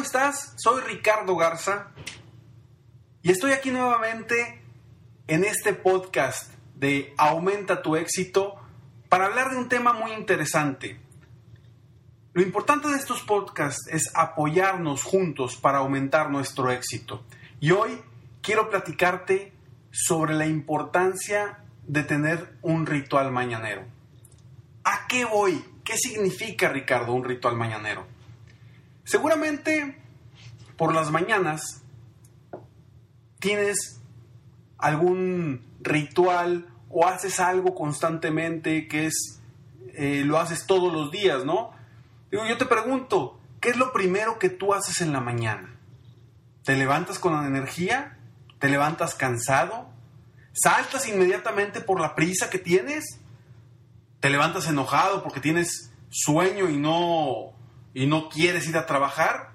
¿Cómo estás? Soy Ricardo Garza y estoy aquí nuevamente en este podcast de Aumenta tu éxito para hablar de un tema muy interesante. Lo importante de estos podcasts es apoyarnos juntos para aumentar nuestro éxito. Y hoy quiero platicarte sobre la importancia de tener un ritual mañanero. ¿A qué voy? ¿Qué significa, Ricardo, un ritual mañanero? Seguramente por las mañanas tienes algún ritual o haces algo constantemente que es, eh, lo haces todos los días, ¿no? Digo, yo te pregunto, ¿qué es lo primero que tú haces en la mañana? ¿Te levantas con energía? ¿Te levantas cansado? ¿Saltas inmediatamente por la prisa que tienes? ¿Te levantas enojado porque tienes sueño y no y no quieres ir a trabajar?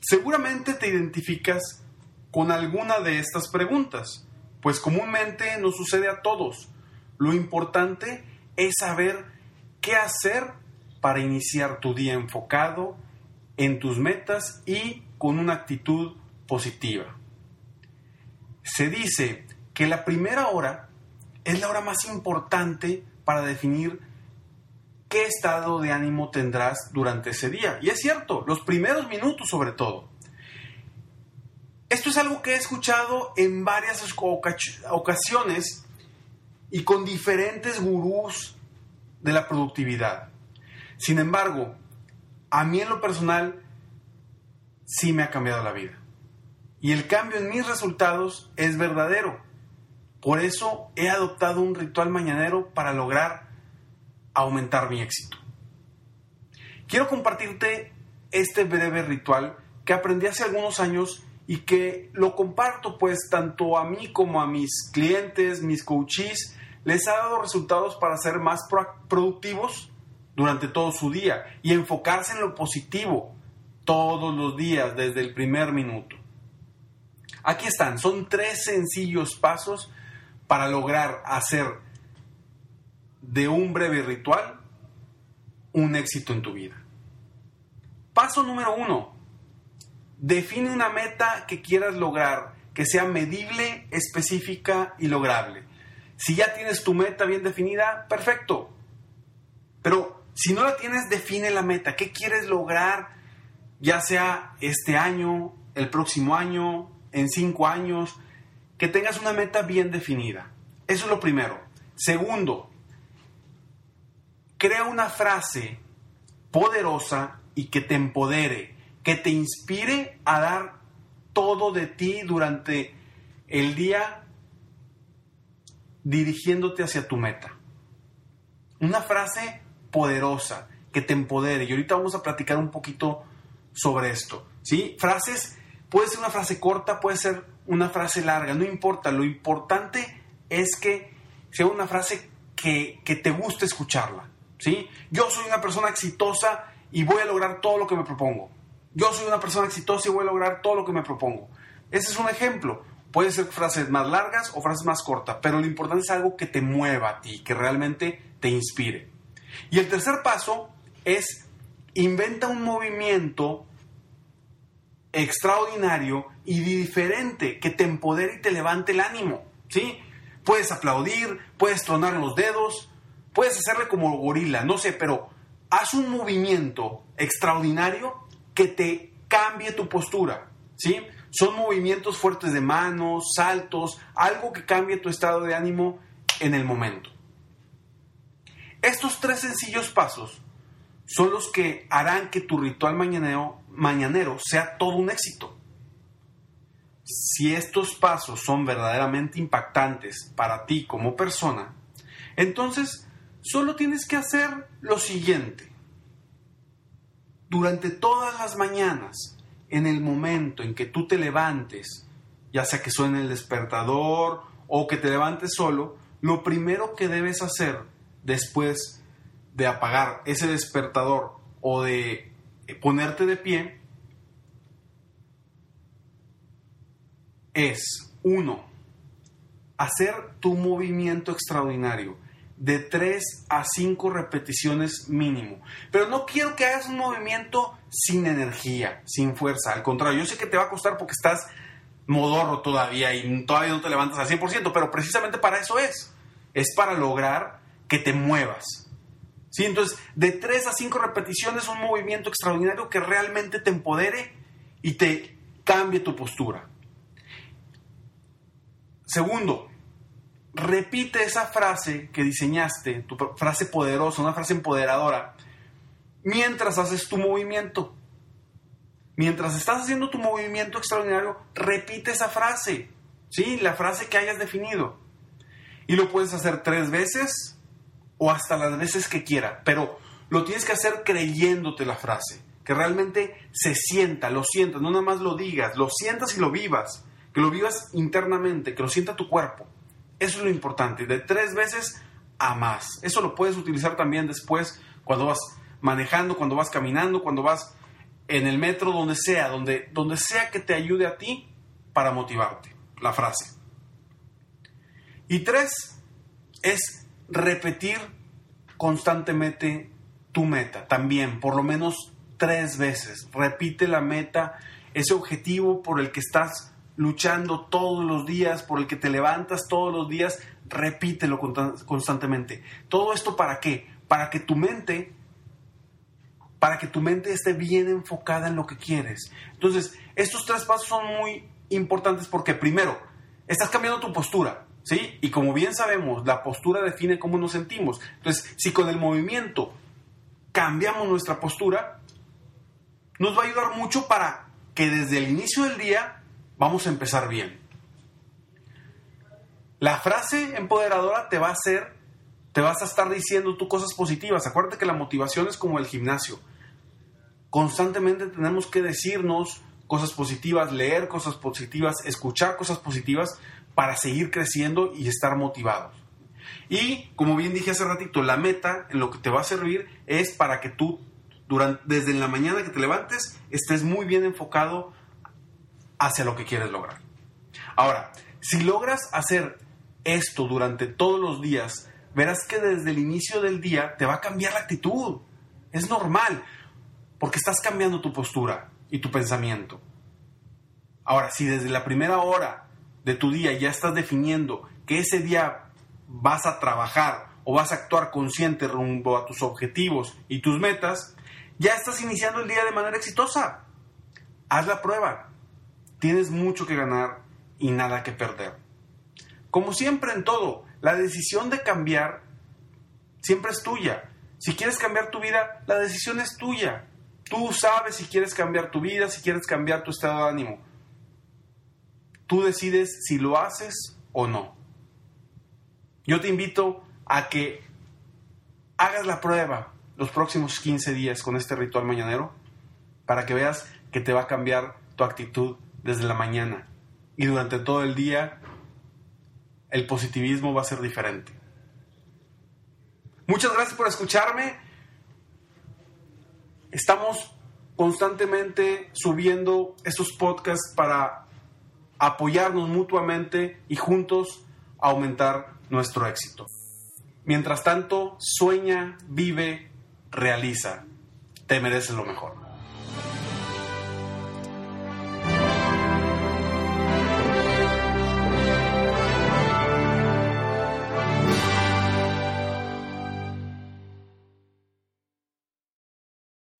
Seguramente te identificas con alguna de estas preguntas, pues comúnmente nos sucede a todos. Lo importante es saber qué hacer para iniciar tu día enfocado en tus metas y con una actitud positiva. Se dice que la primera hora es la hora más importante para definir qué estado de ánimo tendrás durante ese día. Y es cierto, los primeros minutos sobre todo. Esto es algo que he escuchado en varias ocasiones y con diferentes gurús de la productividad. Sin embargo, a mí en lo personal sí me ha cambiado la vida. Y el cambio en mis resultados es verdadero. Por eso he adoptado un ritual mañanero para lograr aumentar mi éxito. Quiero compartirte este breve ritual que aprendí hace algunos años y que lo comparto pues tanto a mí como a mis clientes, mis coaches, les ha dado resultados para ser más productivos durante todo su día y enfocarse en lo positivo todos los días desde el primer minuto. Aquí están, son tres sencillos pasos para lograr hacer de un breve ritual un éxito en tu vida. Paso número uno. Define una meta que quieras lograr, que sea medible, específica y lograble. Si ya tienes tu meta bien definida, perfecto. Pero si no la tienes, define la meta. ¿Qué quieres lograr? Ya sea este año, el próximo año, en cinco años. Que tengas una meta bien definida. Eso es lo primero. Segundo, crea una frase poderosa y que te empodere, que te inspire a dar todo de ti durante el día dirigiéndote hacia tu meta. Una frase poderosa que te empodere. Y ahorita vamos a platicar un poquito sobre esto. ¿sí? Frases, puede ser una frase corta, puede ser una frase larga, no importa. Lo importante es que sea una frase que, que te guste escucharla. ¿Sí? Yo soy una persona exitosa y voy a lograr todo lo que me propongo. Yo soy una persona exitosa y voy a lograr todo lo que me propongo. Ese es un ejemplo. Puede ser frases más largas o frases más cortas, pero lo importante es algo que te mueva a ti, que realmente te inspire. Y el tercer paso es inventa un movimiento extraordinario y diferente que te empodere y te levante el ánimo, ¿sí? Puedes aplaudir, puedes tronar los dedos, puedes hacerle como gorila, no sé, pero haz un movimiento extraordinario que te cambie tu postura, ¿sí? Son movimientos fuertes de manos, saltos, algo que cambie tu estado de ánimo en el momento. Estos tres sencillos pasos son los que harán que tu ritual mañanero, mañanero sea todo un éxito. Si estos pasos son verdaderamente impactantes para ti como persona, entonces solo tienes que hacer lo siguiente. Durante todas las mañanas, en el momento en que tú te levantes, ya sea que suene el despertador o que te levantes solo, lo primero que debes hacer después de apagar ese despertador o de ponerte de pie es, uno, hacer tu movimiento extraordinario de 3 a 5 repeticiones mínimo. Pero no quiero que hagas un movimiento sin energía, sin fuerza. Al contrario, yo sé que te va a costar porque estás modorro todavía y todavía no te levantas al 100%, pero precisamente para eso es. Es para lograr que te muevas. ¿Sí? Entonces, de 3 a 5 repeticiones, un movimiento extraordinario que realmente te empodere y te cambie tu postura. Segundo, repite esa frase que diseñaste, tu frase poderosa, una frase empoderadora, mientras haces tu movimiento. Mientras estás haciendo tu movimiento extraordinario, repite esa frase, ¿sí? La frase que hayas definido. Y lo puedes hacer tres veces o hasta las veces que quiera, pero lo tienes que hacer creyéndote la frase, que realmente se sienta, lo sientas, no nada más lo digas, lo sientas y lo vivas, que lo vivas internamente, que lo sienta tu cuerpo. Eso es lo importante, de tres veces a más. Eso lo puedes utilizar también después cuando vas manejando, cuando vas caminando, cuando vas en el metro, donde sea, donde, donde sea que te ayude a ti para motivarte, la frase. Y tres, es repetir constantemente tu meta, también, por lo menos tres veces. Repite la meta, ese objetivo por el que estás luchando todos los días, por el que te levantas todos los días, repítelo constantemente. ¿Todo esto para qué? Para que tu mente, para que tu mente esté bien enfocada en lo que quieres. Entonces, estos tres pasos son muy importantes porque primero, estás cambiando tu postura, ¿sí? Y como bien sabemos, la postura define cómo nos sentimos. Entonces, si con el movimiento cambiamos nuestra postura, nos va a ayudar mucho para que desde el inicio del día vamos a empezar bien. La frase empoderadora te va a hacer, te vas a estar diciendo tú cosas positivas. Acuérdate que la motivación es como el gimnasio. Constantemente tenemos que decirnos cosas positivas, leer cosas positivas, escuchar cosas positivas para seguir creciendo y estar motivados. Y como bien dije hace ratito, la meta en lo que te va a servir es para que tú durante, desde la mañana que te levantes estés muy bien enfocado hacia lo que quieres lograr. Ahora, si logras hacer esto durante todos los días, verás que desde el inicio del día te va a cambiar la actitud. Es normal, porque estás cambiando tu postura y tu pensamiento. Ahora, si desde la primera hora de tu día ya estás definiendo que ese día vas a trabajar o vas a actuar consciente rumbo a tus objetivos y tus metas, ya estás iniciando el día de manera exitosa. Haz la prueba. Tienes mucho que ganar y nada que perder. Como siempre en todo, la decisión de cambiar siempre es tuya. Si quieres cambiar tu vida, la decisión es tuya. Tú sabes si quieres cambiar tu vida, si quieres cambiar tu estado de ánimo. Tú decides si lo haces o no. Yo te invito a que hagas la prueba los próximos 15 días con este ritual mañanero para que veas que te va a cambiar tu actitud desde la mañana y durante todo el día el positivismo va a ser diferente. Muchas gracias por escucharme. Estamos constantemente subiendo estos podcasts para apoyarnos mutuamente y juntos aumentar nuestro éxito. Mientras tanto, sueña, vive, realiza. Te mereces lo mejor.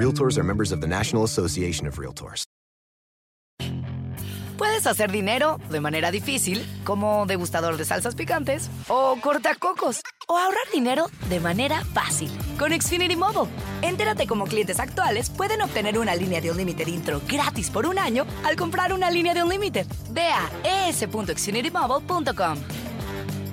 Realtors are members of the National Association of Realtors. Puedes hacer dinero de manera difícil, como degustador de salsas picantes, o cortacocos, o ahorrar dinero de manera fácil con Xfinity Mobile. Entérate cómo clientes actuales pueden obtener una línea de un límite intro gratis por un año al comprar una línea de un límite. Ve a es.xfinitymobile.com.